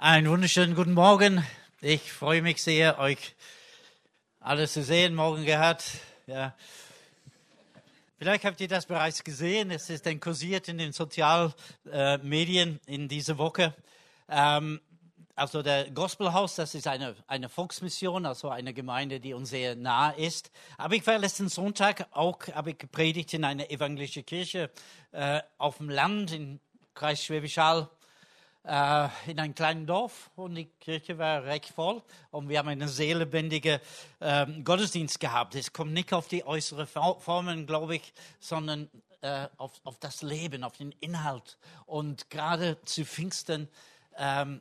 Einen wunderschönen guten Morgen. Ich freue mich sehr, euch alle zu sehen. Morgen gehabt. Ja. Vielleicht habt ihr das bereits gesehen. Es ist dann kursiert in den Sozialmedien äh, in dieser Woche. Ähm, also der Gospelhaus, das ist eine, eine Volksmission, also eine Gemeinde, die uns sehr nah ist. Aber ich war letzten Sonntag auch, habe ich gepredigt in einer evangelischen Kirche äh, auf dem Land im Kreis Schwäbisch Hall äh, in einem kleinen Dorf und die Kirche war recht voll und wir haben einen sehr lebendigen äh, Gottesdienst gehabt. Es kommt nicht auf die äußeren Formen, glaube ich, sondern äh, auf, auf das Leben, auf den Inhalt. Und gerade zu Pfingsten, ähm,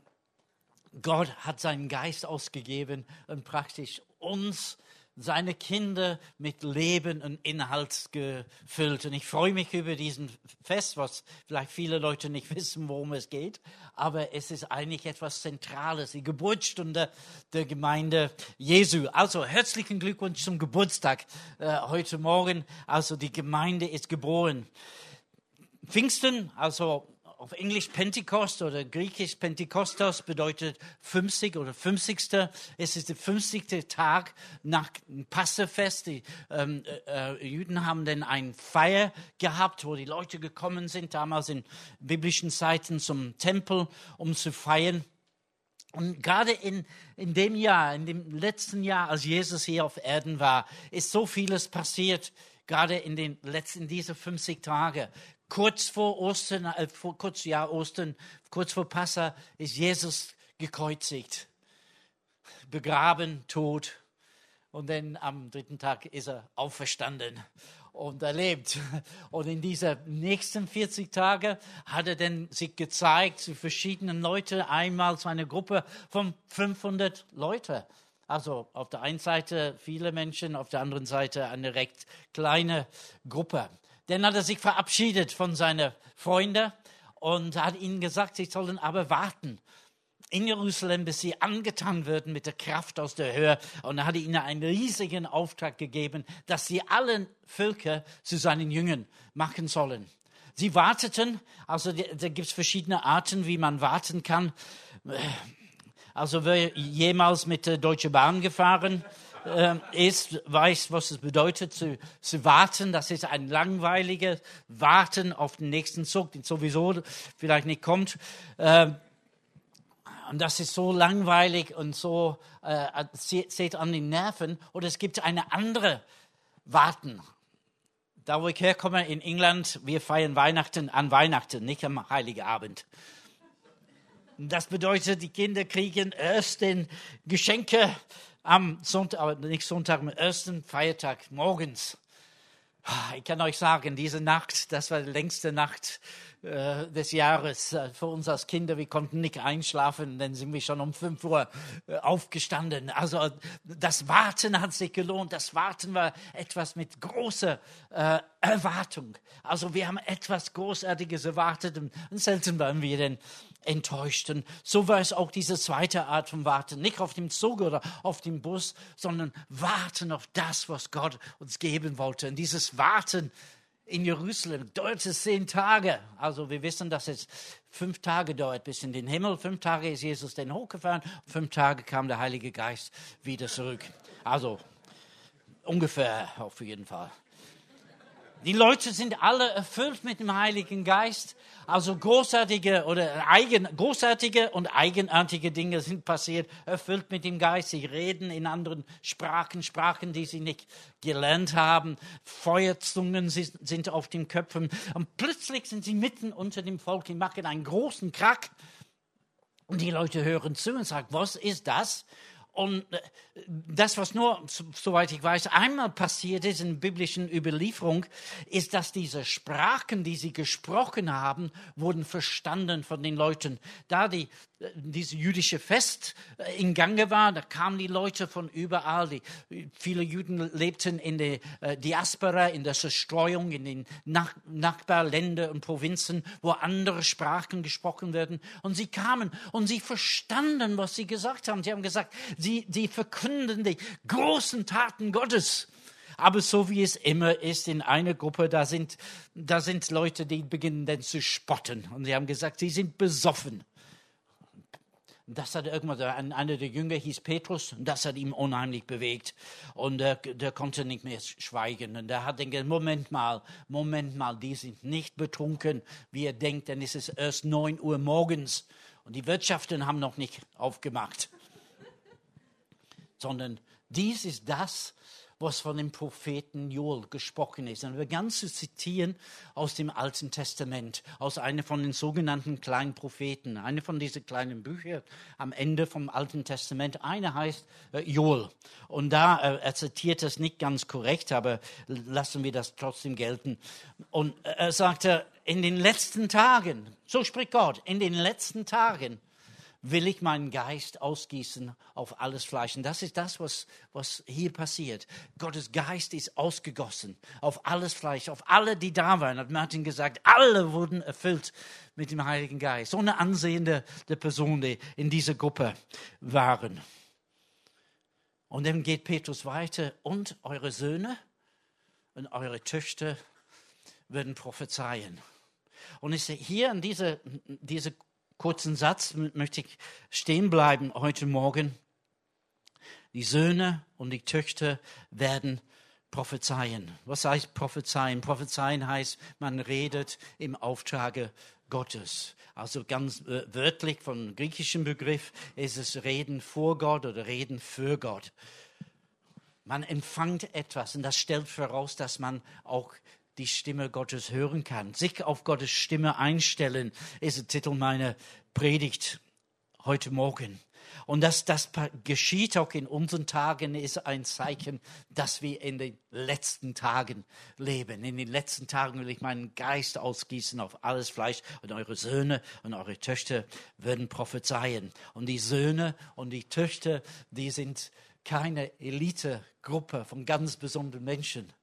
Gott hat seinen Geist ausgegeben und praktisch uns seine Kinder mit Leben und Inhalt gefüllt. Und ich freue mich über diesen Fest, was vielleicht viele Leute nicht wissen, worum es geht. Aber es ist eigentlich etwas Zentrales, die Geburtsstunde der Gemeinde Jesu. Also herzlichen Glückwunsch zum Geburtstag äh, heute Morgen. Also die Gemeinde ist geboren. Pfingsten, also auf Englisch Pentecost oder Griechisch Pentekostos bedeutet 50 oder 50. Es ist der 50. Tag nach dem Passefest. Die ähm, äh, äh, Juden haben dann ein Feier gehabt, wo die Leute gekommen sind, damals in biblischen Zeiten zum Tempel, um zu feiern. Und gerade in, in dem Jahr, in dem letzten Jahr, als Jesus hier auf Erden war, ist so vieles passiert gerade in den letzten diese 50 Tage. Kurz vor Ostern, äh, vor, kurz ja Ostern, kurz vor Passa ist Jesus gekreuzigt, begraben, tot. Und dann am dritten Tag ist er auferstanden und erlebt. Und in dieser nächsten 40 Tage hat er dann sich gezeigt zu verschiedenen Leuten. Einmal zu einer Gruppe von 500 Leuten. Also auf der einen Seite viele Menschen, auf der anderen Seite eine recht kleine Gruppe. Dann hat er sich verabschiedet von seinen Freunden und hat ihnen gesagt, sie sollen aber warten in Jerusalem, bis sie angetan würden mit der Kraft aus der Höhe. Und er hatte ihnen einen riesigen Auftrag gegeben, dass sie alle Völker zu seinen Jüngern machen sollen. Sie warteten, also da gibt es verschiedene Arten, wie man warten kann. Also wer jemals mit der Deutschen Bahn gefahren ist, weiß, was es bedeutet zu, zu warten. Das ist ein langweiliges Warten auf den nächsten Zug, der sowieso vielleicht nicht kommt. Äh, und das ist so langweilig und so äh, seht an den Nerven. Oder es gibt eine andere Warten. Da, wo ich herkomme in England, wir feiern Weihnachten an Weihnachten, nicht am Heiligen Abend. Das bedeutet, die Kinder kriegen erst den Geschenke am Sonntag, nicht Sonntag, am ersten Feiertag morgens. Ich kann euch sagen, diese Nacht, das war die längste Nacht äh, des Jahres äh, für uns als Kinder. Wir konnten nicht einschlafen, dann sind wir schon um 5 Uhr äh, aufgestanden. Also das Warten hat sich gelohnt. Das Warten war etwas mit großer äh, Erwartung. Also wir haben etwas Großartiges erwartet und selten waren wir denn enttäuscht. Und so war es auch diese zweite Art von Warten. Nicht auf dem Zug oder auf dem Bus, sondern warten auf das, was Gott uns geben wollte. Und dieses Warten in Jerusalem dauerte zehn Tage. Also wir wissen, dass es fünf Tage dauert bis in den Himmel. Fünf Tage ist Jesus dann hochgefahren. Fünf Tage kam der Heilige Geist wieder zurück. Also ungefähr auf jeden Fall. Die Leute sind alle erfüllt mit dem Heiligen Geist. Also großartige oder eigen, großartige und eigenartige Dinge sind passiert, erfüllt mit dem Geist. Sie reden in anderen Sprachen, Sprachen, die sie nicht gelernt haben. Feuerzungen sind auf den Köpfen. Und plötzlich sind sie mitten unter dem Volk. Die machen einen großen Krack. Und die Leute hören zu und sagen, was ist das? Und äh, das, was nur, soweit ich weiß, einmal passiert ist in biblischen Überlieferung, ist, dass diese Sprachen, die sie gesprochen haben, wurden verstanden von den Leuten. Da die dieses jüdische Fest äh, in Gange war. Da kamen die Leute von überall. Die, viele Juden lebten in der äh, Diaspora, in der Zerstreuung, in den Nach Nachbarländern und Provinzen, wo andere Sprachen gesprochen werden. Und sie kamen und sie verstanden, was sie gesagt haben. Sie haben gesagt, sie, sie verkünden die großen Taten Gottes. Aber so wie es immer ist in einer Gruppe, da sind, da sind Leute, die beginnen dann zu spotten. Und sie haben gesagt, sie sind besoffen. Das hat irgendwann, einer der Jünger hieß Petrus, und das hat ihn unheimlich bewegt. Und der, der konnte nicht mehr schweigen. Und er hat gedacht, Moment mal, Moment mal, die sind nicht betrunken, wie er denkt, denn es ist erst neun Uhr morgens. Und die Wirtschaften haben noch nicht aufgemacht. Sondern dies ist das, was von dem Propheten Joel gesprochen ist. Und wir ganz zu zitieren aus dem Alten Testament, aus einer von den sogenannten kleinen Propheten, eine von diesen kleinen Büchern am Ende vom Alten Testament. Eine heißt äh, Joel. Und da, äh, er zitiert das nicht ganz korrekt, aber lassen wir das trotzdem gelten. Und äh, er sagte, in den letzten Tagen, so spricht Gott, in den letzten Tagen will ich meinen Geist ausgießen auf alles Fleisch. Und das ist das, was, was hier passiert. Gottes Geist ist ausgegossen auf alles Fleisch, auf alle, die da waren, hat Martin gesagt. Alle wurden erfüllt mit dem Heiligen Geist. So eine ansehende Person, die in dieser Gruppe waren. Und dann geht Petrus weiter. Und eure Söhne und eure Töchter werden prophezeien. Und ich sehe hier in dieser, dieser kurzen Satz möchte ich stehen bleiben heute Morgen. Die Söhne und die Töchter werden prophezeien. Was heißt prophezeien? Prophezeien heißt, man redet im Auftrage Gottes. Also ganz äh, wörtlich vom griechischen Begriff ist es Reden vor Gott oder Reden für Gott. Man empfängt etwas und das stellt voraus, dass man auch die Stimme Gottes hören kann. Sich auf Gottes Stimme einstellen, ist der Titel meiner Predigt heute Morgen. Und dass das geschieht auch in unseren Tagen, ist ein Zeichen, dass wir in den letzten Tagen leben. In den letzten Tagen will ich meinen Geist ausgießen auf alles Fleisch und eure Söhne und eure Töchter werden prophezeien. Und die Söhne und die Töchter, die sind keine Elitegruppe von ganz besonderen Menschen,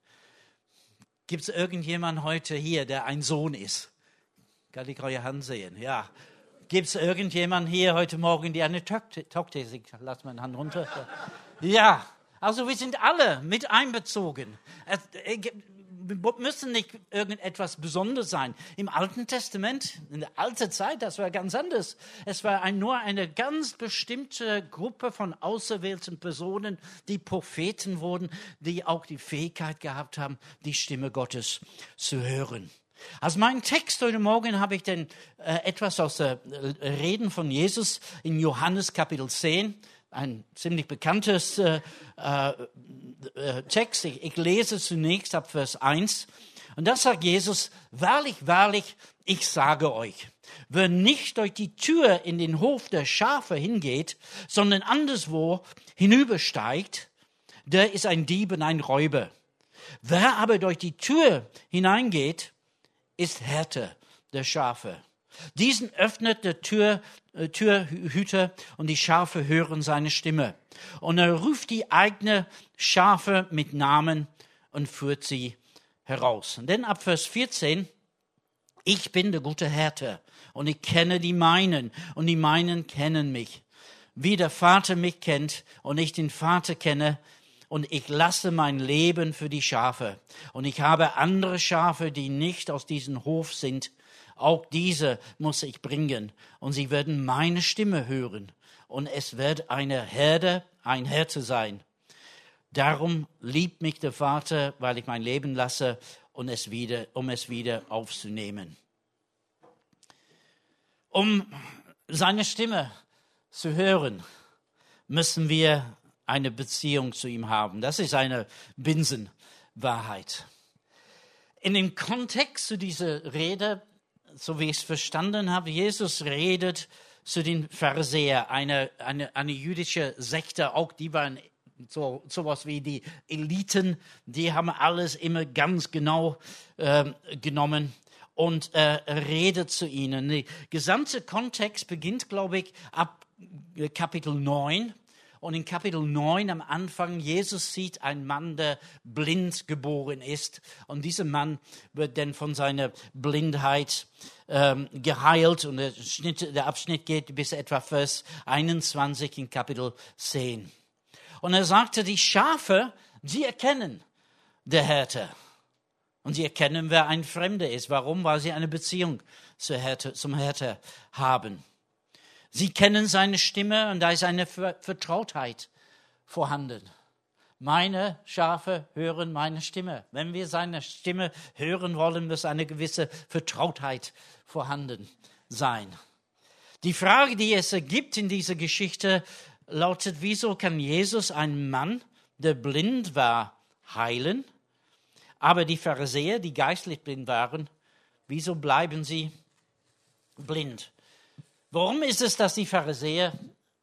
Gibt es irgendjemanden heute hier, der ein Sohn ist? Kann ich eure Hand sehen? Ja. Gibt es irgendjemanden hier heute Morgen, die eine Tochter ist? Lass meine Hand runter. Ja. Also wir sind alle mit einbezogen. Müssen nicht irgendetwas Besonderes sein. Im Alten Testament, in der alten Zeit, das war ganz anders. Es war ein, nur eine ganz bestimmte Gruppe von auserwählten Personen, die Propheten wurden, die auch die Fähigkeit gehabt haben, die Stimme Gottes zu hören. Als meinen Text heute Morgen habe ich denn äh, etwas aus der äh, Reden von Jesus in Johannes Kapitel 10 ein ziemlich bekanntes äh, äh, äh, Text. Ich, ich lese zunächst ab Vers 1. Und da sagt Jesus, wahrlich, wahrlich, ich sage euch, wer nicht durch die Tür in den Hof der Schafe hingeht, sondern anderswo hinübersteigt, der ist ein Dieb und ein Räuber. Wer aber durch die Tür hineingeht, ist Härte der Schafe. Diesen öffnet der Tür, äh, Türhüter und die Schafe hören seine Stimme. Und er ruft die eigene Schafe mit Namen und führt sie heraus. Und dann ab Vers 14, ich bin der gute Härte und ich kenne die meinen und die meinen kennen mich. Wie der Vater mich kennt und ich den Vater kenne, und ich lasse mein Leben für die Schafe. Und ich habe andere Schafe, die nicht aus diesem Hof sind, auch diese muss ich bringen. Und sie werden meine Stimme hören. Und es wird eine Herde, ein Hirte sein. Darum liebt mich der Vater, weil ich mein Leben lasse, und es wieder, um es wieder aufzunehmen. Um seine Stimme zu hören, müssen wir eine Beziehung zu ihm haben. Das ist eine Binsenwahrheit. In dem Kontext zu dieser Rede so wie ich es verstanden habe, Jesus redet zu den Pharisäern, eine, eine, eine jüdische Sekte, auch die waren so sowas wie die Eliten, die haben alles immer ganz genau äh, genommen und äh, redet zu ihnen. Der gesamte Kontext beginnt, glaube ich, ab Kapitel 9 und in Kapitel 9 am Anfang, Jesus sieht einen Mann, der blind geboren ist. Und dieser Mann wird dann von seiner Blindheit ähm, geheilt. Und der, Schnitt, der Abschnitt geht bis etwa Vers 21 in Kapitel 10. Und er sagte, die Schafe, sie erkennen der Härte. Und sie erkennen, wer ein Fremder ist. Warum? Weil sie eine Beziehung zum Härte haben. Sie kennen seine Stimme und da ist eine Vertrautheit vorhanden. Meine Schafe hören meine Stimme. Wenn wir seine Stimme hören wollen, muss eine gewisse Vertrautheit vorhanden sein. Die Frage, die es ergibt in dieser Geschichte, lautet, wieso kann Jesus einen Mann, der blind war, heilen? Aber die Pharisäer, die geistlich blind waren, wieso bleiben sie blind? Warum ist es, dass die Pharisäer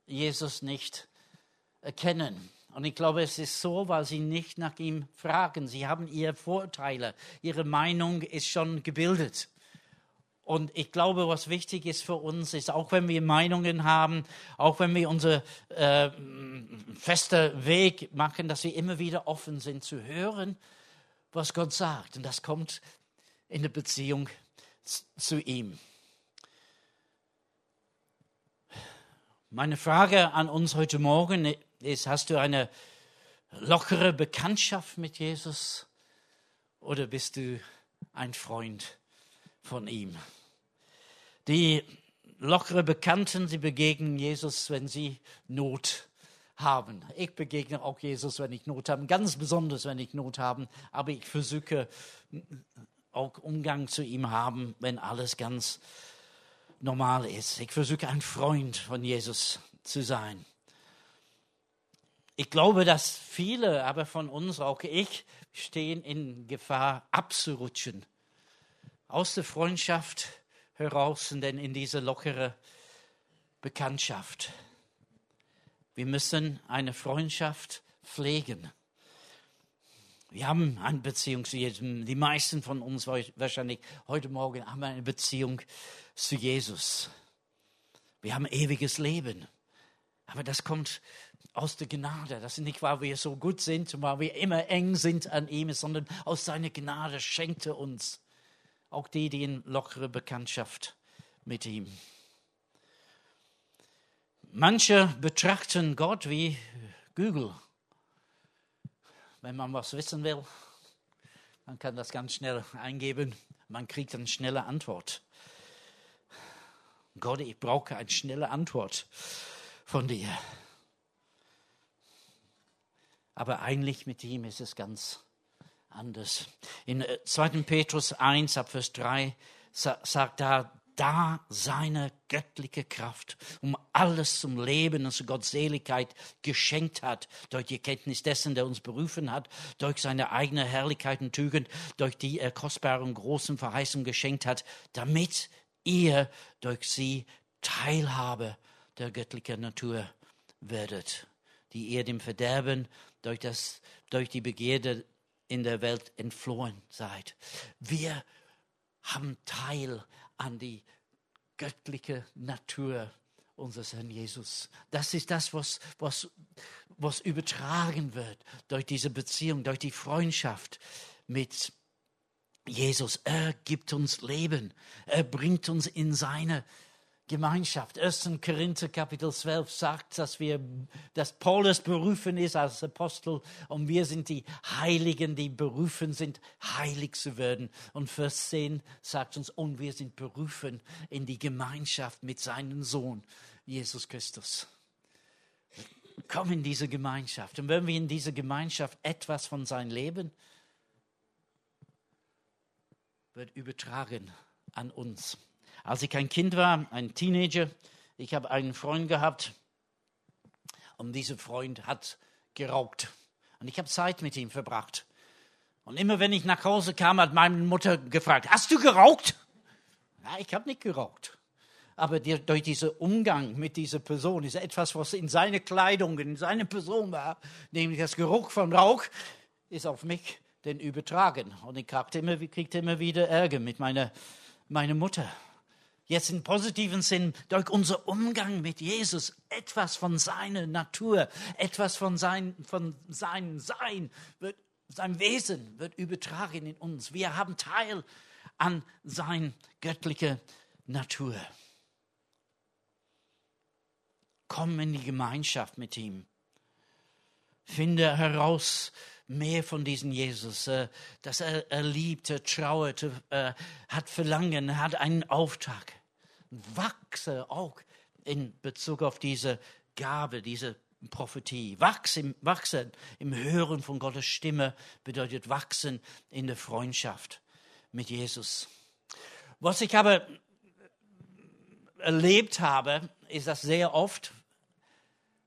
Jesus nicht erkennen? Und ich glaube, es ist so, weil sie nicht nach ihm fragen. Sie haben ihre Vorteile. Ihre Meinung ist schon gebildet. Und ich glaube, was wichtig ist für uns, ist, auch wenn wir Meinungen haben, auch wenn wir unser äh, fester Weg machen, dass wir immer wieder offen sind zu hören, was Gott sagt. Und das kommt in der Beziehung zu ihm. Meine Frage an uns heute Morgen ist, hast du eine lockere Bekanntschaft mit Jesus oder bist du ein Freund von ihm? Die lockere Bekannten, sie begegnen Jesus, wenn sie Not haben. Ich begegne auch Jesus, wenn ich Not habe, ganz besonders, wenn ich Not habe, aber ich versuche auch Umgang zu ihm haben, wenn alles ganz normal ist. Ich versuche ein Freund von Jesus zu sein. Ich glaube, dass viele, aber von uns, auch ich, stehen in Gefahr abzurutschen. Aus der Freundschaft heraus und dann in diese lockere Bekanntschaft. Wir müssen eine Freundschaft pflegen. Wir haben eine Beziehung zu Jesus. Die meisten von uns wahrscheinlich heute Morgen haben eine Beziehung zu Jesus. Wir haben ewiges Leben. Aber das kommt aus der Gnade. Das ist nicht, weil wir so gut sind und weil wir immer eng sind an ihm, sondern aus seiner Gnade schenkt er uns auch die, die in lockere Bekanntschaft mit ihm. Manche betrachten Gott wie Google. Wenn man was wissen will, man kann das ganz schnell eingeben, man kriegt eine schnelle Antwort. Gott, ich brauche eine schnelle Antwort von dir. Aber eigentlich mit ihm ist es ganz anders. In 2. Äh, Petrus 1, ab Vers 3 sagt da, da seine göttliche Kraft, um alles zum Leben und zur Gottseligkeit geschenkt hat, durch die Kenntnis dessen, der uns berufen hat, durch seine eigene Herrlichkeit und Tugend, durch die er kostbare und großen Verheißungen geschenkt hat, damit ihr durch sie Teilhabe der göttlichen Natur werdet, die ihr dem Verderben durch, das, durch die Begierde in der Welt entflohen seid. Wir haben Teil an die göttliche Natur unseres Herrn Jesus. Das ist das, was, was, was übertragen wird durch diese Beziehung, durch die Freundschaft mit Jesus. Er gibt uns Leben. Er bringt uns in seine Gemeinschaft. 1. Korinther Kapitel 12 sagt, dass wir, dass Paulus berufen ist als Apostel und wir sind die Heiligen, die berufen sind, heilig zu werden. Und Vers 10 sagt uns, und wir sind berufen in die Gemeinschaft mit seinem Sohn, Jesus Christus. Komm in diese Gemeinschaft. Und wenn wir in dieser Gemeinschaft etwas von seinem Leben wird übertragen an uns. Als ich ein Kind war, ein Teenager, ich habe einen Freund gehabt und dieser Freund hat geraucht. Und ich habe Zeit mit ihm verbracht. Und immer wenn ich nach Hause kam, hat meine Mutter gefragt, hast du geraucht? Ja, ich habe nicht geraucht. Aber die, durch diesen Umgang mit dieser Person ist etwas, was in seiner Kleidung, in seiner Person war, nämlich das Geruch von Rauch, ist auf mich denn übertragen. Und ich kriegte immer, kriegte immer wieder Ärger mit meiner, meiner Mutter jetzt im positiven Sinn, durch unser Umgang mit Jesus etwas von seiner Natur, etwas von, sein, von seinem Sein, wird, sein Wesen wird übertragen in uns. Wir haben Teil an seiner göttlichen Natur. Komm in die Gemeinschaft mit ihm. Finde heraus, mehr von diesem Jesus, äh, dass er, liebt, er trauert, er hat Verlangen, er hat einen Auftrag wachse auch in Bezug auf diese Gabe, diese Prophetie. Wachsen, wachsen im Hören von Gottes Stimme bedeutet wachsen in der Freundschaft mit Jesus. Was ich aber erlebt habe, ist das sehr oft,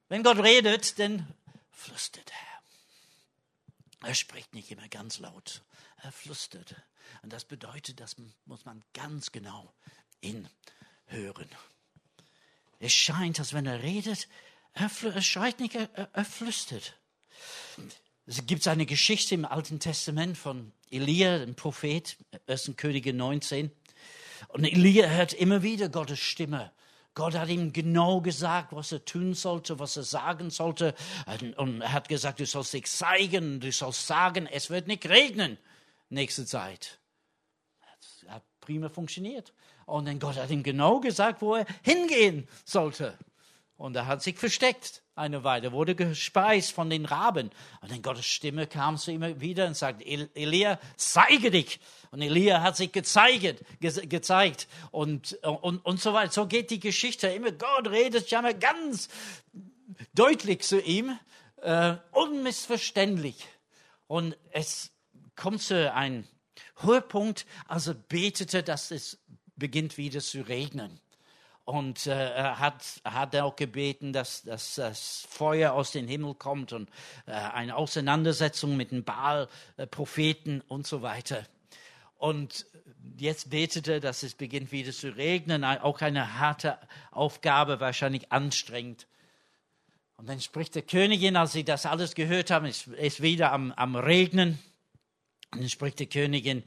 wenn Gott redet, dann flüstert er. Er spricht nicht immer ganz laut, er flüstert. Und das bedeutet, das muss man ganz genau inhören. Es scheint, als wenn er redet, er, er schreit nicht, er, er flüstert. Es gibt eine Geschichte im Alten Testament von Elia, dem Prophet, 1. Könige 19. Und Elia hört immer wieder Gottes Stimme. Gott hat ihm genau gesagt, was er tun sollte, was er sagen sollte. Und er hat gesagt, du sollst dich zeigen, du sollst sagen, es wird nicht regnen nächste Zeit. Hat prima funktioniert. Und dann Gott hat ihm genau gesagt, wo er hingehen sollte. Und er hat sich versteckt eine Weile, wurde gespeist von den Raben. Und dann Gottes Stimme kam zu ihm wieder und sagte, Elia, zeige dich. Und Elia hat sich gezeigt, ge gezeigt und, und, und so weiter. So geht die Geschichte immer. Gott redet ja mal ganz deutlich zu ihm, äh, unmissverständlich. Und es kommt zu einem Höhepunkt, als er betete, dass es beginnt wieder zu regnen. Und äh, hat, hat auch gebeten, dass, dass das Feuer aus dem Himmel kommt und äh, eine Auseinandersetzung mit den Baal-Propheten und so weiter. Und jetzt betete, dass es beginnt wieder zu regnen, auch eine harte Aufgabe, wahrscheinlich anstrengend. Und dann spricht der Königin, als sie das alles gehört haben, ist, ist wieder am, am Regnen. Dann spricht die Königin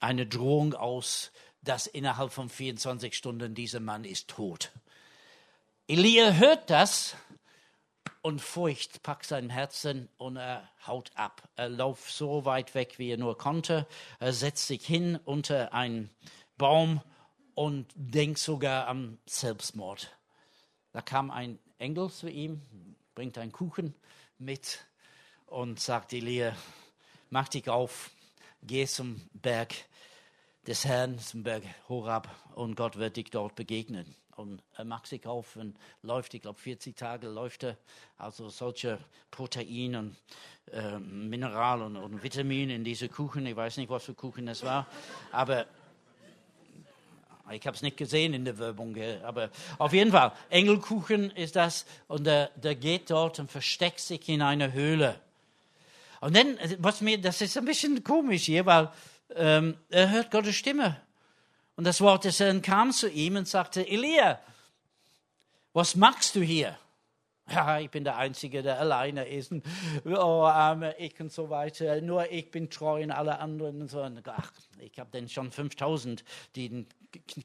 eine Drohung aus, dass innerhalb von 24 Stunden dieser Mann ist tot. Elia hört das und Furcht packt sein Herzen und er haut ab. Er läuft so weit weg, wie er nur konnte. Er setzt sich hin unter einen Baum und denkt sogar am Selbstmord. Da kam ein Engel zu ihm, bringt einen Kuchen mit und sagt Elia, mach dich auf, geh zum Berg des Herrn zum Berg Horab und Gott wird dich dort begegnen. Und er macht sich auf und läuft, ich glaube 40 Tage läuft er, also solche Protein und äh, Mineral und, und Vitamin in diese Kuchen. Ich weiß nicht, was für Kuchen es war, aber ich habe es nicht gesehen in der Werbung, aber auf jeden Fall, Engelkuchen ist das und der, der geht dort und versteckt sich in einer Höhle. Und dann, was mir, das ist ein bisschen komisch hier, weil ähm, er hört Gottes Stimme. Und das Wort des Herrn kam zu ihm und sagte, Elia, was machst du hier? Ja, ich bin der Einzige, der alleine ist. Oh, arme ich und so weiter. Nur ich bin treu und alle anderen. Und so. Ach, ich habe denn schon 5000, die den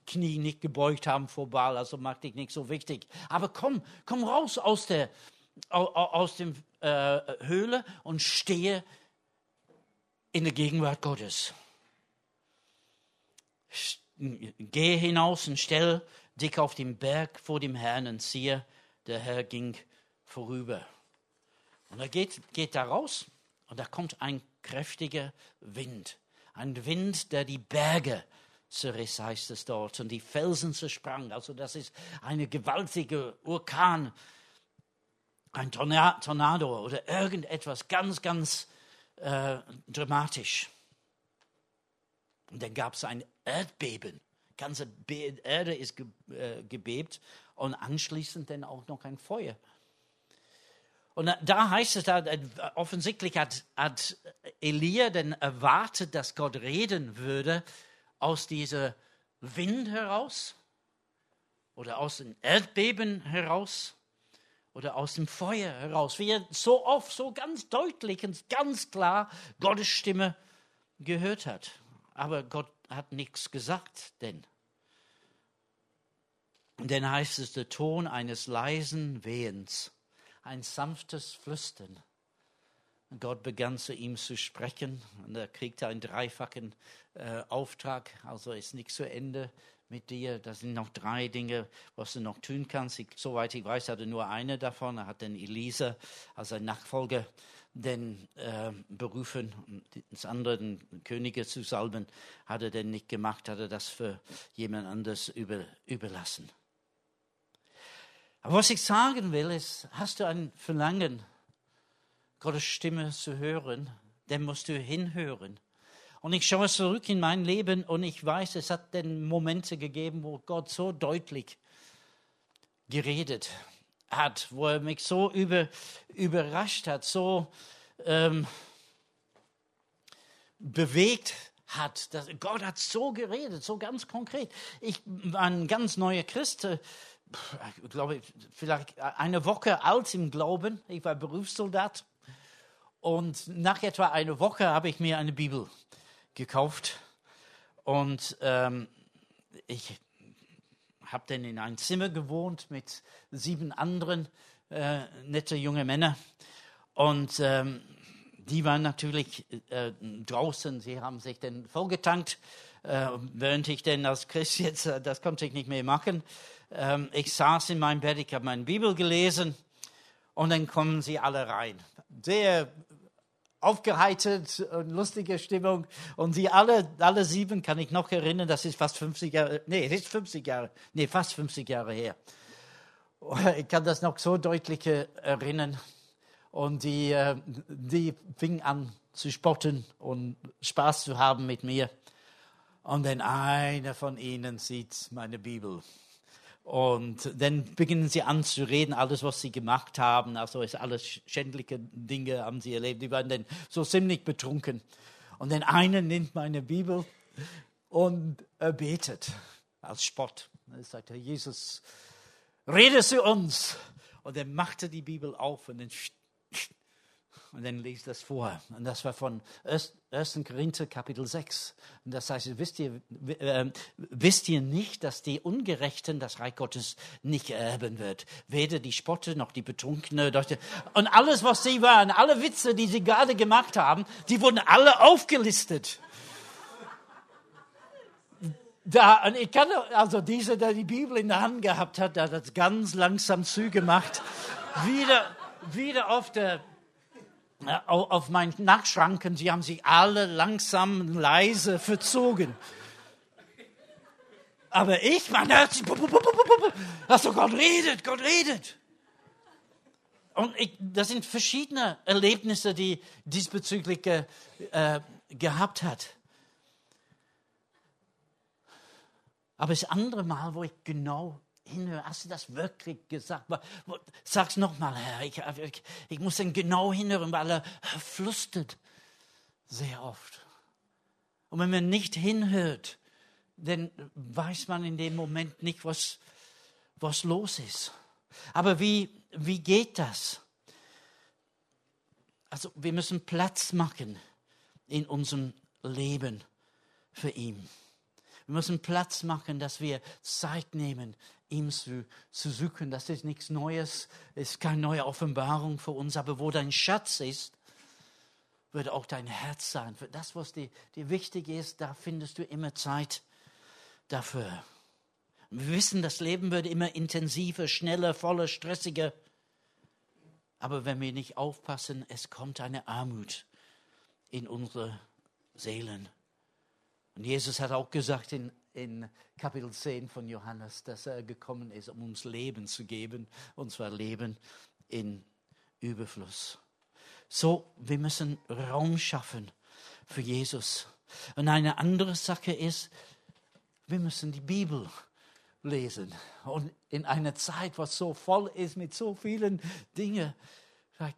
Knie nicht gebeugt haben vor Baal, also macht dich nicht so wichtig. Aber komm, komm raus aus der aus dem äh, Höhle und stehe in der Gegenwart Gottes. Geh hinaus und stell dich auf den Berg vor dem Herrn und siehe, der Herr ging vorüber. Und er geht, geht da raus und da kommt ein kräftiger Wind. Ein Wind, der die Berge zerriss, heißt es dort, und die Felsen zersprang. Also das ist eine gewaltige Orkan, ein Tornado oder irgendetwas ganz, ganz äh, dramatisch. Und dann gab es ein Erdbeben. Die ganze Erde ist äh, gebebt und anschließend dann auch noch ein Feuer. Und da heißt es, da, offensichtlich hat, hat Elia dann erwartet, dass Gott reden würde aus diesem Wind heraus oder aus dem Erdbeben heraus oder aus dem Feuer heraus, wie er so oft, so ganz deutlich und ganz klar Gottes Stimme gehört hat. Aber Gott hat nichts gesagt, denn. Denn heißt es der Ton eines leisen Wehens, ein sanftes Flüstern. Gott begann zu ihm zu sprechen und er kriegte einen dreifachen äh, Auftrag, also ist nichts zu Ende mit dir. Das sind noch drei Dinge, was du noch tun kannst. Ich, soweit ich weiß, hatte nur eine davon. Er hat den Elisa als sein Nachfolger den äh, berufen, das andere, den Könige zu salben, hat er denn nicht gemacht, hat er das für jemand anderes über, überlassen. Aber was ich sagen will, ist, hast du ein Verlangen, Gottes Stimme zu hören, dann musst du hinhören. Und ich schaue zurück in mein Leben und ich weiß, es hat dann Momente gegeben, wo Gott so deutlich geredet hat, wo er mich so über, überrascht hat, so ähm, bewegt hat. Das, Gott hat so geredet, so ganz konkret. Ich war ein ganz neuer Christ, äh, ich glaube, vielleicht eine Woche alt im Glauben. Ich war Berufssoldat. Und nach etwa einer Woche habe ich mir eine Bibel gekauft. Und ähm, ich habe dann in einem Zimmer gewohnt mit sieben anderen äh, nette junge Männern. Und ähm, die waren natürlich äh, draußen. Sie haben sich dann vollgetankt, äh, während ich denn als Christ jetzt, äh, das konnte ich nicht mehr machen. Ähm, ich saß in meinem Bett, ich habe meine Bibel gelesen und dann kommen sie alle rein. Sehr aufgeheitert und lustige Stimmung. Und sie alle, alle sieben kann ich noch erinnern, das ist fast 50 Jahre, nee, es ist 50 Jahre, nee, fast 50 Jahre her. Ich kann das noch so deutlich erinnern. Und die, äh, die fingen an zu spotten und Spaß zu haben mit mir. Und dann einer von ihnen sieht meine Bibel und dann beginnen sie an zu reden, alles, was sie gemacht haben. Also ist alles schändliche Dinge haben sie erlebt. Die waren dann so ziemlich betrunken. Und dann einer nimmt meine Bibel und er betet als Spott. Er sagt, Herr Jesus, rede zu uns. Und dann macht er die Bibel auf und dann und dann liest das vor. Und das war von 1. Korinther Kapitel 6. Und das heißt, wisst ihr, äh, wisst ihr nicht, dass die Ungerechten das Reich Gottes nicht erben wird? Weder die Spotte noch die Betrunkene. Und alles, was sie waren, alle Witze, die sie gerade gemacht haben, die wurden alle aufgelistet. Da, und ich kann, also dieser, der die Bibel in der Hand gehabt hat, der hat das ganz langsam zugemacht, wieder, wieder auf der auf meinen Nachtschranken, sie haben sich alle langsam, leise verzogen. Aber ich, mein Herz, also Gott redet, Gott redet. Und ich, das sind verschiedene Erlebnisse, die diesbezüglich äh, gehabt hat. Aber das andere Mal, wo ich genau hinhören. Hast du das wirklich gesagt? Sag's nochmal, Herr. Ich, ich, ich, muss dann genau hinhören, weil er flüstert sehr oft. Und wenn man nicht hinhört, dann weiß man in dem Moment nicht, was, was los ist. Aber wie, wie geht das? Also wir müssen Platz machen in unserem Leben für ihn. Wir müssen Platz machen, dass wir Zeit nehmen, ihm zu, zu suchen. Das ist nichts Neues, ist keine neue Offenbarung für uns, aber wo dein Schatz ist, wird auch dein Herz sein. Für das, was dir, dir wichtig ist, da findest du immer Zeit dafür. Wir wissen, das Leben wird immer intensiver, schneller, voller, stressiger. Aber wenn wir nicht aufpassen, es kommt eine Armut in unsere Seelen. Und Jesus hat auch gesagt in in Kapitel 10 von Johannes, dass er gekommen ist, um uns Leben zu geben, und zwar Leben in Überfluss. So, wir müssen Raum schaffen für Jesus. Und eine andere Sache ist, wir müssen die Bibel lesen. Und in einer Zeit, was so voll ist mit so vielen Dingen,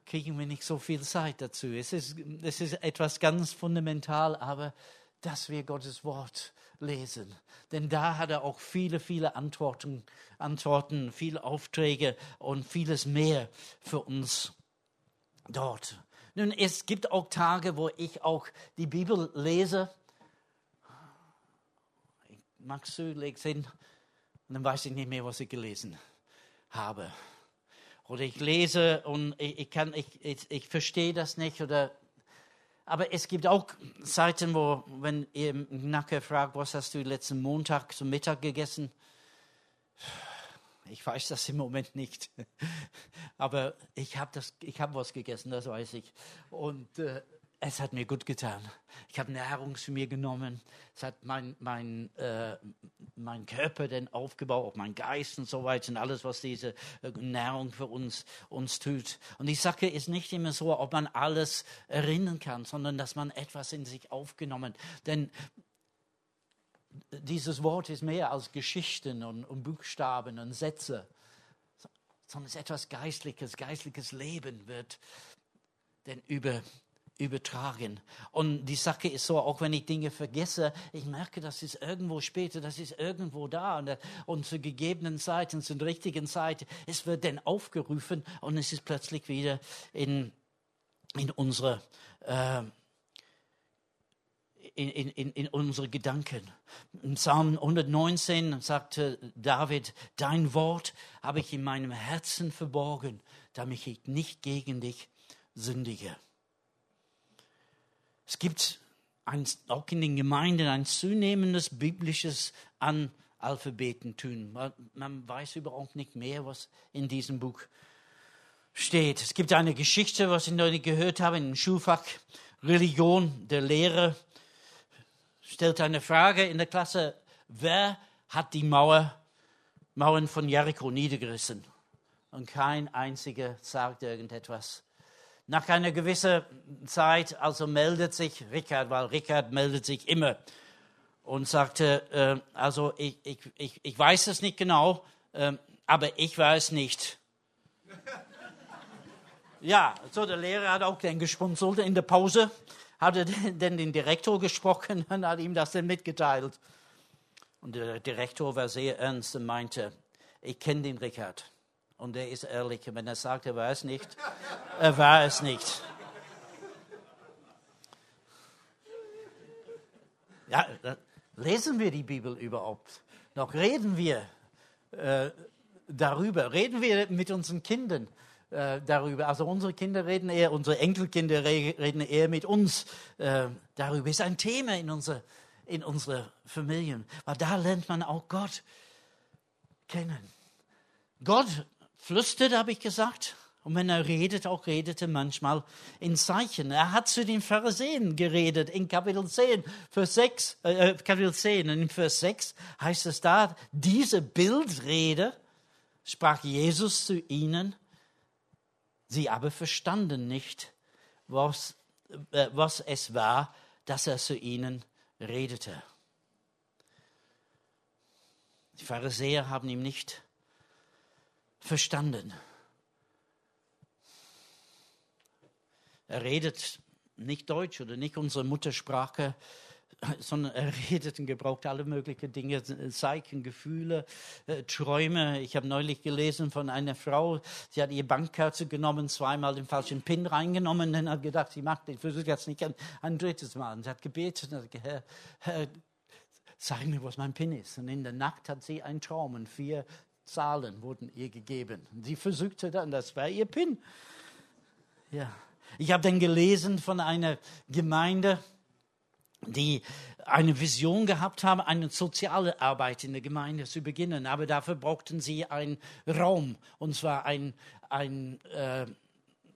kriegen wir nicht so viel Zeit dazu. Es ist, es ist etwas ganz fundamental, aber dass wir Gottes Wort lesen. Denn da hat er auch viele, viele Antworten, Antworten, viele Aufträge und vieles mehr für uns dort. Nun, es gibt auch Tage, wo ich auch die Bibel lese. Magst du, leg's hin, und dann weiß ich nicht mehr, was ich gelesen habe. Oder ich lese und ich, ich kann, ich, ich, ich verstehe das nicht oder aber es gibt auch Zeiten, wo, wenn ihr nachher fragt, was hast du letzten Montag zum Mittag gegessen? Ich weiß das im Moment nicht. Aber ich habe hab was gegessen, das weiß ich. Und äh, es hat mir gut getan. Ich habe Nahrung zu mir genommen. Es hat mein, mein, äh, mein Körper dann aufgebaut, auch mein Geist und so weiter und alles, was diese äh, Nahrung für uns, uns tut. Und die Sache ist nicht immer so, ob man alles erinnern kann, sondern dass man etwas in sich aufgenommen. Denn dieses Wort ist mehr als Geschichten und, und Buchstaben und Sätze, sondern es ist etwas Geistliches. Geistliches Leben wird denn über übertragen. Und die Sache ist so, auch wenn ich Dinge vergesse, ich merke, das ist irgendwo später, das ist irgendwo da. Und, und zur gegebenen Zeit und zur richtigen Zeit, es wird dann aufgerufen und es ist plötzlich wieder in, in unsere äh, in, in, in unsere Gedanken. Im Psalm 119 sagte David, dein Wort habe ich in meinem Herzen verborgen, damit ich nicht gegen dich sündige. Es gibt ein, auch in den Gemeinden ein zunehmendes biblisches Analphabetentum. Man weiß überhaupt nicht mehr, was in diesem Buch steht. Es gibt eine Geschichte, was ich neulich gehört habe, in Schulfach Religion. Der Lehrer stellt eine Frage in der Klasse, wer hat die Mauer, Mauern von Jericho niedergerissen? Und kein einziger sagt irgendetwas. Nach einer gewissen Zeit also meldet sich Richard, weil Richard meldet sich immer und sagte, äh, also ich, ich, ich, ich weiß es nicht genau, äh, aber ich weiß nicht. ja, so der Lehrer hat auch dann gespunzelt in der Pause, hat er dann den Direktor gesprochen und hat ihm das dann mitgeteilt. Und der Direktor war sehr ernst und meinte, ich kenne den Richard. Und er ist ehrlich. Wenn er sagt, er war es nicht, er war es nicht. Ja, lesen wir die Bibel überhaupt? Noch reden wir äh, darüber? Reden wir mit unseren Kindern äh, darüber? Also unsere Kinder reden eher, unsere Enkelkinder reden eher mit uns äh, darüber. Ist ein Thema in unserer in unsere Familien, weil da lernt man auch Gott kennen. Gott flüstert, habe ich gesagt. Und wenn er redet, auch redet er manchmal in Zeichen. Er hat zu den Pharisäern geredet in Kapitel 10, Vers 6, äh, Kapitel 10. Und in Vers 6 heißt es da, diese Bildrede sprach Jesus zu ihnen, sie aber verstanden nicht, was, äh, was es war, dass er zu ihnen redete. Die Pharisäer haben ihm nicht verstanden. Er redet nicht Deutsch oder nicht unsere Muttersprache, sondern er redet und gebraucht alle möglichen Dinge, Zeichen, Gefühle, äh, Träume. Ich habe neulich gelesen von einer Frau, sie hat ihre Bankkarte genommen, zweimal den falschen PIN reingenommen und hat gedacht, sie macht, ich versuche jetzt nicht ein, ein drittes Mal. Und sie hat gebetet und gesagt, Herr, Herr, sag mir, was mein PIN ist. Und in der Nacht hat sie einen Traum und vier Zahlen wurden ihr gegeben. Sie versuchte dann, das war ihr PIN. Ja. Ich habe dann gelesen von einer Gemeinde, die eine Vision gehabt haben, eine soziale Arbeit in der Gemeinde zu beginnen. Aber dafür brauchten sie einen Raum, und zwar ein, ein äh,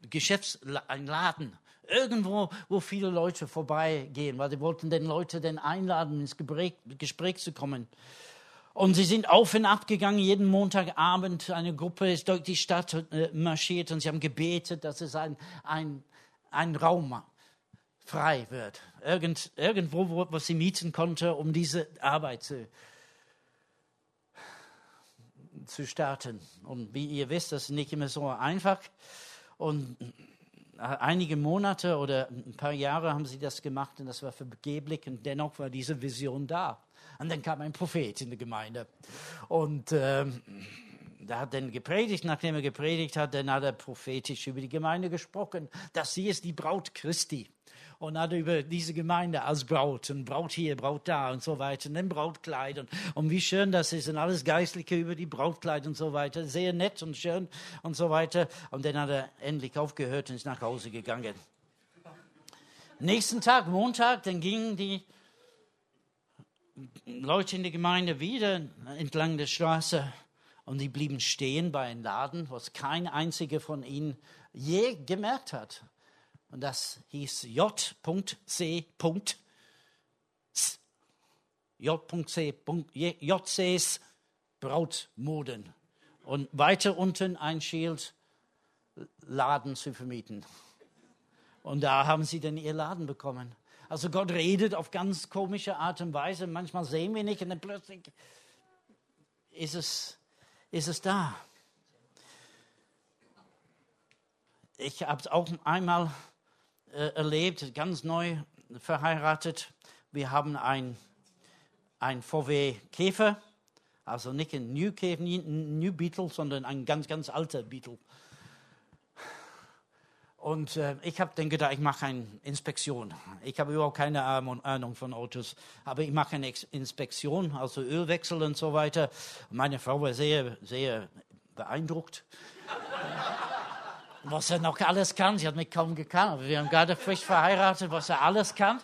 Geschäfts-, ein Laden. Irgendwo, wo viele Leute vorbeigehen, weil sie wollten den Leute dann einladen, ins Gespräch, Gespräch zu kommen. Und sie sind auf und ab gegangen, jeden Montagabend. Eine Gruppe ist durch die Stadt äh, marschiert und sie haben gebetet, dass es ein, ein, ein Raum frei wird. Irgend, irgendwo, wo, was sie mieten konnte, um diese Arbeit zu, zu starten. Und wie ihr wisst, das ist nicht immer so einfach. Und einige Monate oder ein paar Jahre haben sie das gemacht und das war vergeblich und dennoch war diese Vision da. Und dann kam ein Prophet in die Gemeinde. Und ähm, der hat dann gepredigt, nachdem er gepredigt hat, dann hat er prophetisch über die Gemeinde gesprochen, dass sie ist die Braut Christi. Und hat über diese Gemeinde als Braut und Braut hier, Braut da und so weiter und dann Brautkleid und, und wie schön das ist und alles Geistliche über die Brautkleid und so weiter. Sehr nett und schön und so weiter. Und dann hat er endlich aufgehört und ist nach Hause gegangen. Nächsten Tag, Montag, dann gingen die Leute in der Gemeinde wieder entlang der Straße und die blieben stehen bei einem Laden, was kein einziger von ihnen je gemerkt hat. Und das hieß J.C. J.C. JCs Brautmoden. Und weiter unten ein Schild, Laden zu vermieten. Und da haben sie dann ihr Laden bekommen. Also Gott redet auf ganz komische Art und Weise. Manchmal sehen wir nicht und dann plötzlich ist es, ist es da. Ich habe es auch einmal äh, erlebt, ganz neu verheiratet. Wir haben ein, ein VW Käfer, also nicht ein New Käfer, New Beetle, sondern ein ganz, ganz alter Beetle. Und äh, ich habe dann gedacht, ich mache eine Inspektion. Ich habe überhaupt keine Ahnung von Autos, aber ich mache eine Inspektion, also Ölwechsel und so weiter. Meine Frau war sehr, sehr beeindruckt, was er noch alles kann. Sie hat mich kaum gekannt, aber wir haben gerade frisch verheiratet, was er alles kann.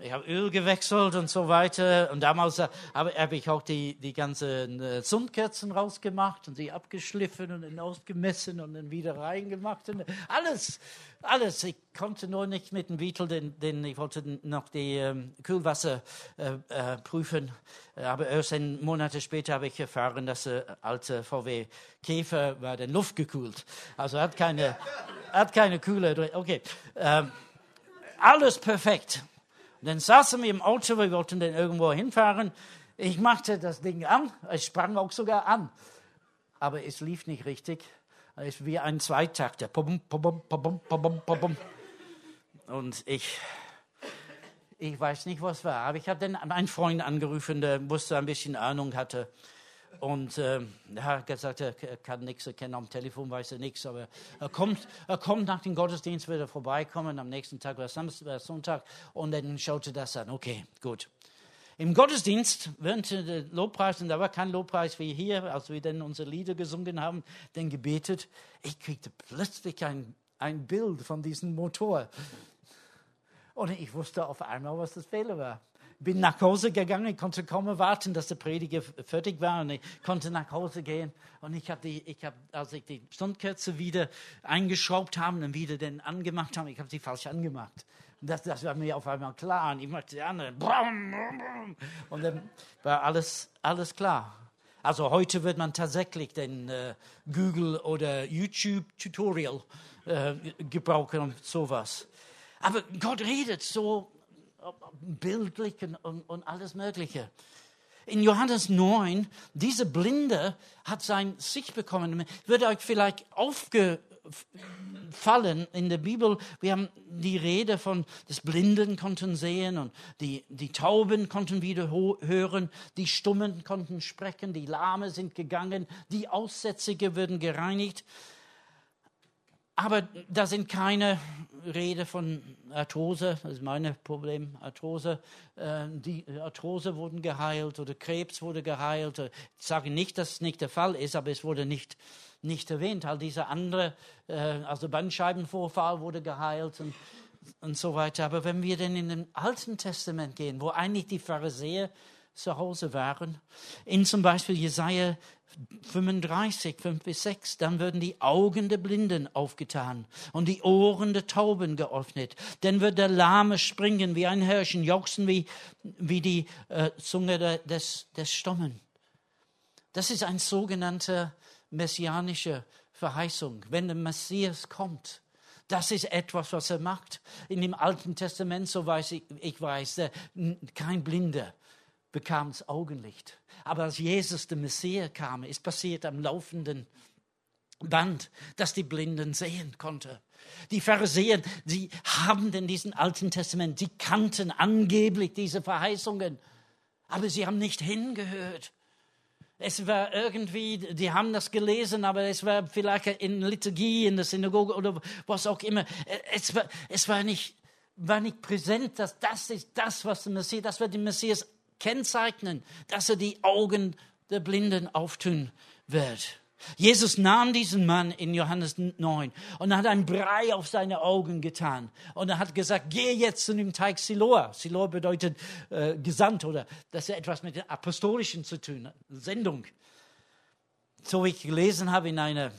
Ich habe Öl gewechselt und so weiter. Und damals äh, habe, habe ich auch die, die ganzen äh, Zündkerzen rausgemacht und sie abgeschliffen und ausgemessen und dann wieder reingemacht. Und alles, alles. Ich konnte nur nicht mit dem Beetle, denn, denn ich wollte noch die ähm, Kühlwasser äh, äh, prüfen. Aber erst ein Monate später habe ich erfahren, dass der alte VW Käfer war dann luftgekühlt. Also hat keine, hat keine Kühle. Okay. Ähm, alles perfekt. Und dann saßen wir im Auto, wir wollten dann irgendwo hinfahren. Ich machte das Ding an, es sprang auch sogar an. Aber es lief nicht richtig. Es ist wie ein Zweitakter. Und ich, ich weiß nicht, was war. Aber ich habe dann einen Freund angerufen, der wusste ein bisschen Ahnung hatte. Und äh, er hat gesagt, er kann nichts erkennen am Telefon, weiß er nichts, aber er kommt, er kommt nach dem Gottesdienst, wird er vorbeikommen, am nächsten Tag war Sonntag, und dann schaute das an. Okay, gut. Im Gottesdienst, während der Lobpreis, und da war kein Lobpreis wie hier, als wir dann unsere Lieder gesungen haben, dann gebetet, ich kriegte plötzlich ein, ein Bild von diesem Motor. Und ich wusste auf einmal, was das Fehler war bin nach Hause gegangen, ich konnte kaum erwarten, dass der Prediger fertig war und ich konnte nach Hause gehen und ich habe die, als ich die Stundkürze wieder eingeschraubt habe und wieder den angemacht habe, ich habe sie falsch angemacht. Das, das war mir auf einmal klar und ich machte die andere und dann war alles, alles klar. Also heute wird man tatsächlich den äh, Google oder YouTube Tutorial äh, gebrauchen und sowas. Aber Gott redet so bildlich und, und alles Mögliche. In Johannes 9, diese Blinde hat sein Sicht bekommen. Wird euch vielleicht aufgefallen in der Bibel, wir haben die Rede von, des Blinden konnten sehen und die, die Tauben konnten wieder hören, die Stummen konnten sprechen, die Lahme sind gegangen, die Aussätzige würden gereinigt. Aber da sind keine Rede von Arthrose, das ist mein Problem, Arthrose. Äh, die Arthrose wurden geheilt oder Krebs wurde geheilt. Ich sage nicht, dass es nicht der Fall ist, aber es wurde nicht, nicht erwähnt. All diese andere, äh, also Bandscheibenvorfall wurde geheilt und, und so weiter. Aber wenn wir denn in den Alten Testament gehen, wo eigentlich die Pharisäer zu Hause waren, in zum Beispiel Jesaja 35, 5 bis 6, dann würden die Augen der Blinden aufgetan und die Ohren der Tauben geöffnet. Dann wird der Lahme springen wie ein Hirsch und jauchzen wie, wie die äh, Zunge de, des, des Stommen. Das ist eine sogenannte messianische Verheißung. Wenn der Messias kommt, das ist etwas, was er macht. In dem Alten Testament, so weiß ich, ich weiß, kein Blinder bekam das Augenlicht. Aber als Jesus, der Messias, kam, ist passiert am laufenden Band, dass die Blinden sehen konnte. Die Pharisäer, sie haben denn diesen Alten Testament, sie kannten angeblich diese Verheißungen, aber sie haben nicht hingehört. Es war irgendwie, die haben das gelesen, aber es war vielleicht in Liturgie, in der Synagoge oder was auch immer. Es war, es war nicht, war nicht präsent, dass das ist das, was der Messias, das wird der Messias kennzeichnen, dass er die Augen der Blinden auftun wird. Jesus nahm diesen Mann in Johannes 9 und hat einen Brei auf seine Augen getan. Und er hat gesagt, geh jetzt zu dem Teig Siloa. Siloa bedeutet äh, gesandt oder dass er etwas mit dem Apostolischen zu tun Sendung. So wie ich gelesen habe in einer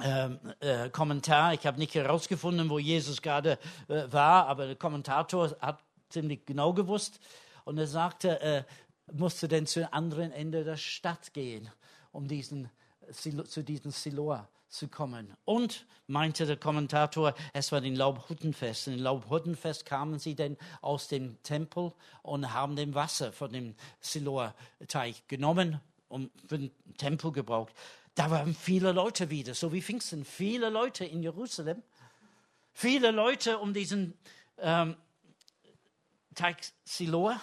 ähm, äh, Kommentar. Ich habe nicht herausgefunden, wo Jesus gerade äh, war, aber der Kommentator hat ziemlich genau gewusst. Und er sagte, er musste denn zu anderen Ende der Stadt gehen, um diesen, zu diesem Siloa zu kommen. Und, meinte der Kommentator, es war den Laubhuttenfest. In Laubhuttenfest kamen sie denn aus dem Tempel und haben dem Wasser von dem Siloa-Teich genommen und für den Tempel gebraucht. Da waren viele Leute wieder, so wie Pfingsten, viele Leute in Jerusalem. Viele Leute um diesen ähm, Teich Siloa.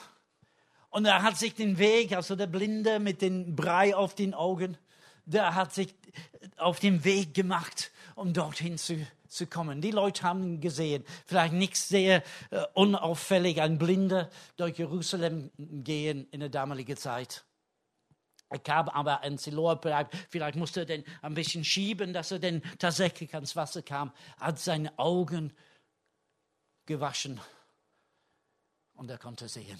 Und er hat sich den Weg, also der Blinde mit dem Brei auf den Augen, der hat sich auf den Weg gemacht, um dorthin zu, zu kommen. Die Leute haben gesehen, vielleicht nicht sehr äh, unauffällig, ein Blinder durch Jerusalem gehen in der damaligen Zeit. Er kam aber ein Siloa, vielleicht musste er den ein bisschen schieben, dass er denn tatsächlich ans Wasser kam, hat seine Augen gewaschen und er konnte sehen.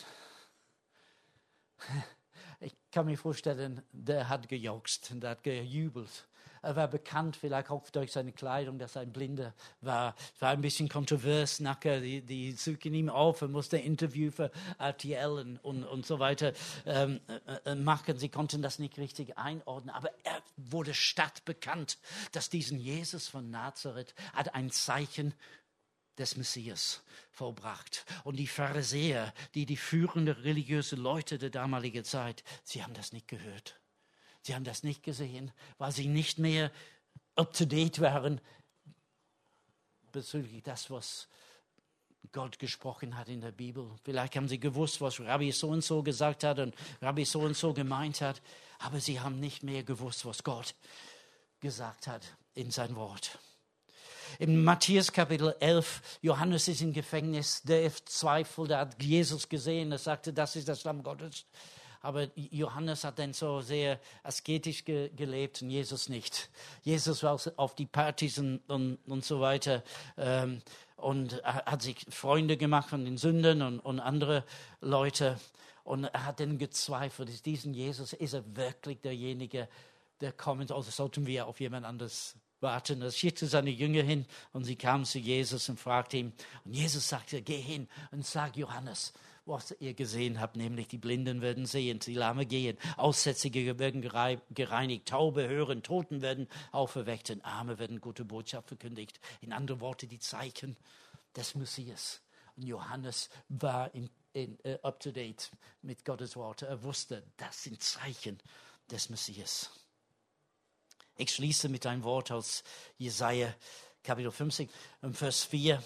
Ich kann mir vorstellen, der hat gejauchzt und hat gejubelt. Er war bekannt vielleicht auch durch seine Kleidung, dass er ein Blinder war. Es war ein bisschen kontrovers nachher. Die, die suchen ihn auf. Er musste Interview für RTL und, und, so weiter ähm, äh, machen. Sie konnten das nicht richtig einordnen. Aber er wurde stadtbekannt, dass diesen Jesus von Nazareth hat ein Zeichen des Messias vollbracht. Und die Pharisäer, die die führenden religiösen Leute der damaligen Zeit, sie haben das nicht gehört. Sie haben das nicht gesehen, weil sie nicht mehr up-to-date waren bezüglich das, was Gott gesprochen hat in der Bibel. Vielleicht haben sie gewusst, was Rabbi so und so gesagt hat und Rabbi so und so gemeint hat, aber sie haben nicht mehr gewusst, was Gott gesagt hat in sein Wort. In Matthäus Kapitel 11, Johannes ist im Gefängnis, der zweifelt, der hat Jesus gesehen, er sagte, das ist das Lamm Gottes. Aber Johannes hat dann so sehr asketisch ge gelebt und Jesus nicht. Jesus war auf die Partys und, und, und so weiter ähm, und hat sich Freunde gemacht von den Sündern und, und andere Leute. Und er hat dann gezweifelt, ist diesen Jesus, ist er wirklich derjenige, der kommt, oder sollten wir auf jemand anderes warten. Er schickte seine Jünger hin und sie kamen zu Jesus und fragten ihn. Und Jesus sagte, geh hin und sag Johannes, was ihr gesehen habt, nämlich die Blinden werden sehen, die Lahme gehen, Aussätzige werden gereinigt, Taube hören, Toten werden auferweckt, und Arme werden gute Botschaft verkündigt. In anderen Worten, die Zeichen des Messias. Und Johannes war in, in, uh, up to date mit Gottes Worte. Er wusste, das sind Zeichen des Messias. Ich schließe mit einem Wort aus Jesaja Kapitel 50, Vers 4.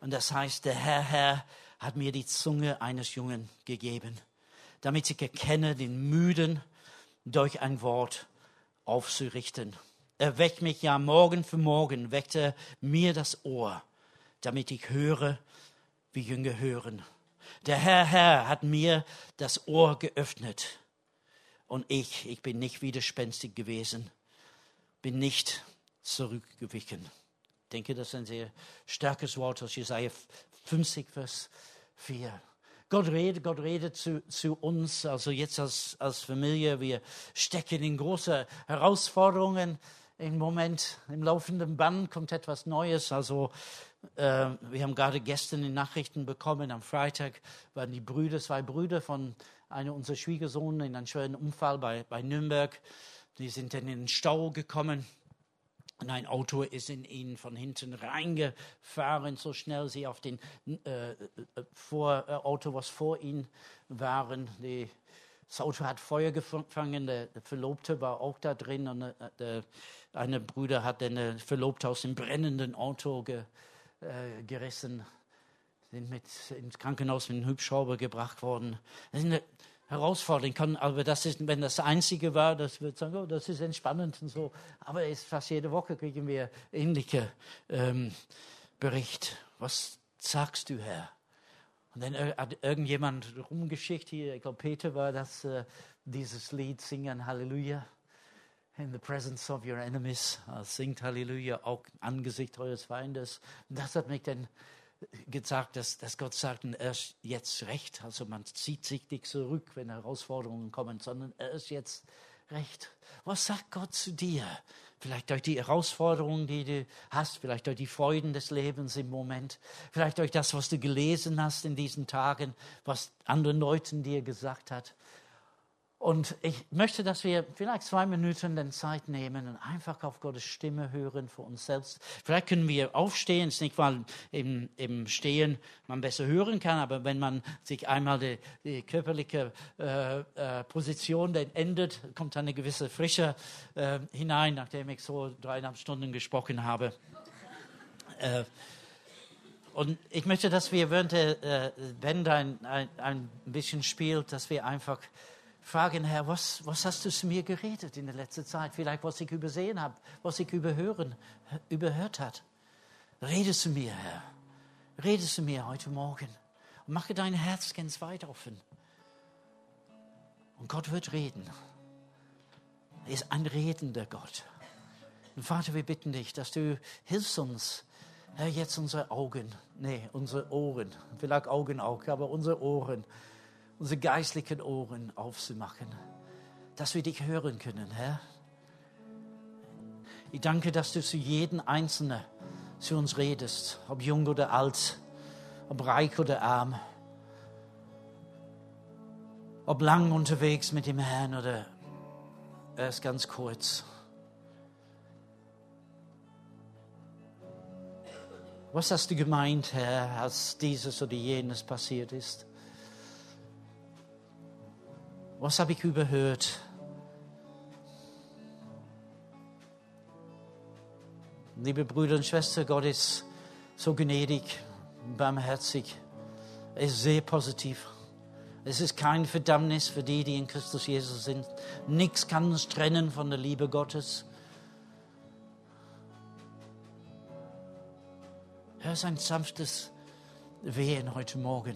Und das heißt, der Herr, Herr hat mir die Zunge eines Jungen gegeben, damit ich erkenne den Müden durch ein Wort aufzurichten. Er weckt mich ja morgen für morgen, weckt er mir das Ohr, damit ich höre, wie Jünger hören. Der Herr, Herr hat mir das Ohr geöffnet. Und ich, ich bin nicht widerspenstig gewesen bin nicht zurückgewichen. Ich denke, das ist ein sehr starkes Wort aus Jesaja 50, Vers 4. Gott redet, Gott redet zu, zu uns, also jetzt als, als Familie. Wir stecken in große Herausforderungen. Im Moment, im laufenden Band kommt etwas Neues. Also, äh, wir haben gerade gestern die Nachrichten bekommen. Am Freitag waren die Brüder, zwei Brüder von einer unserer Schwiegersohn in einem schweren Unfall bei, bei Nürnberg die sind dann in den Stau gekommen und ein Auto ist in ihnen von hinten reingefahren, so schnell sie auf den äh, äh vor, äh, Auto, was vor ihnen waren. Die, das Auto hat Feuer gefangen, der, Verlobte war auch da drin und äh, der, eine Bruder hat den Verlobte aus dem brennenden Auto ge, äh, gerissen, sind mit ins Krankenhaus mit einem Hubschrauber gebracht worden. Das sind herausfordern kann. Aber das ist, wenn das Einzige war, das wird sagen, oh, das ist entspannend und so. Aber ist fast jede Woche kriegen wir ähnliche ähm, Bericht. Was sagst du, Herr? Und dann hat irgendjemand rumgeschickt hier, ich glaube Peter war das, äh, dieses Lied singen, Halleluja. In the presence of your enemies, singt Halleluja, auch angesichts eures Feindes. Das hat mich dann gesagt, dass, dass Gott sagt, er ist jetzt recht. Also man zieht sich nicht zurück, wenn Herausforderungen kommen, sondern er ist jetzt recht. Was sagt Gott zu dir, Vielleicht durch die Herausforderungen, die du hast, vielleicht durch die Freuden des Lebens im Moment, vielleicht durch das, was du gelesen hast in diesen Tagen, was anderen Leuten dir gesagt hat. Und ich möchte, dass wir vielleicht zwei Minuten den Zeit nehmen und einfach auf Gottes Stimme hören für uns selbst. Vielleicht können wir aufstehen, es ist nicht, weil im, im Stehen man besser hören kann, aber wenn man sich einmal die, die körperliche äh, äh, Position dann ändert, kommt eine gewisse Frische äh, hinein, nachdem ich so dreieinhalb Stunden gesprochen habe. Äh, und ich möchte, dass wir während der äh, Band ein, ein, ein bisschen spielt, dass wir einfach fragen, Herr, was, was hast du zu mir geredet in der letzten Zeit? Vielleicht, was ich übersehen habe, was ich überhören, überhört hat. Rede zu mir, Herr. Rede zu mir heute Morgen. Und mache dein Herz ganz weit offen. Und Gott wird reden. Er ist ein redender Gott. Und Vater, wir bitten dich, dass du hilfst uns, Herr, jetzt unsere Augen, nee, unsere Ohren, vielleicht Augen auch, aber unsere Ohren unsere geistlichen Ohren aufzumachen, dass wir dich hören können, Herr. Ich danke, dass du zu jedem Einzelnen zu uns redest, ob jung oder alt, ob reich oder arm, ob lang unterwegs mit dem Herrn oder erst ganz kurz. Was hast du gemeint, Herr, als dieses oder jenes passiert ist? Was habe ich überhört? Liebe Brüder und Schwestern, Gott ist so gnädig, barmherzig. Er ist sehr positiv. Es ist kein Verdammnis für die, die in Christus Jesus sind. Nichts kann uns trennen von der Liebe Gottes. Hör sein sanftes Wehen heute Morgen.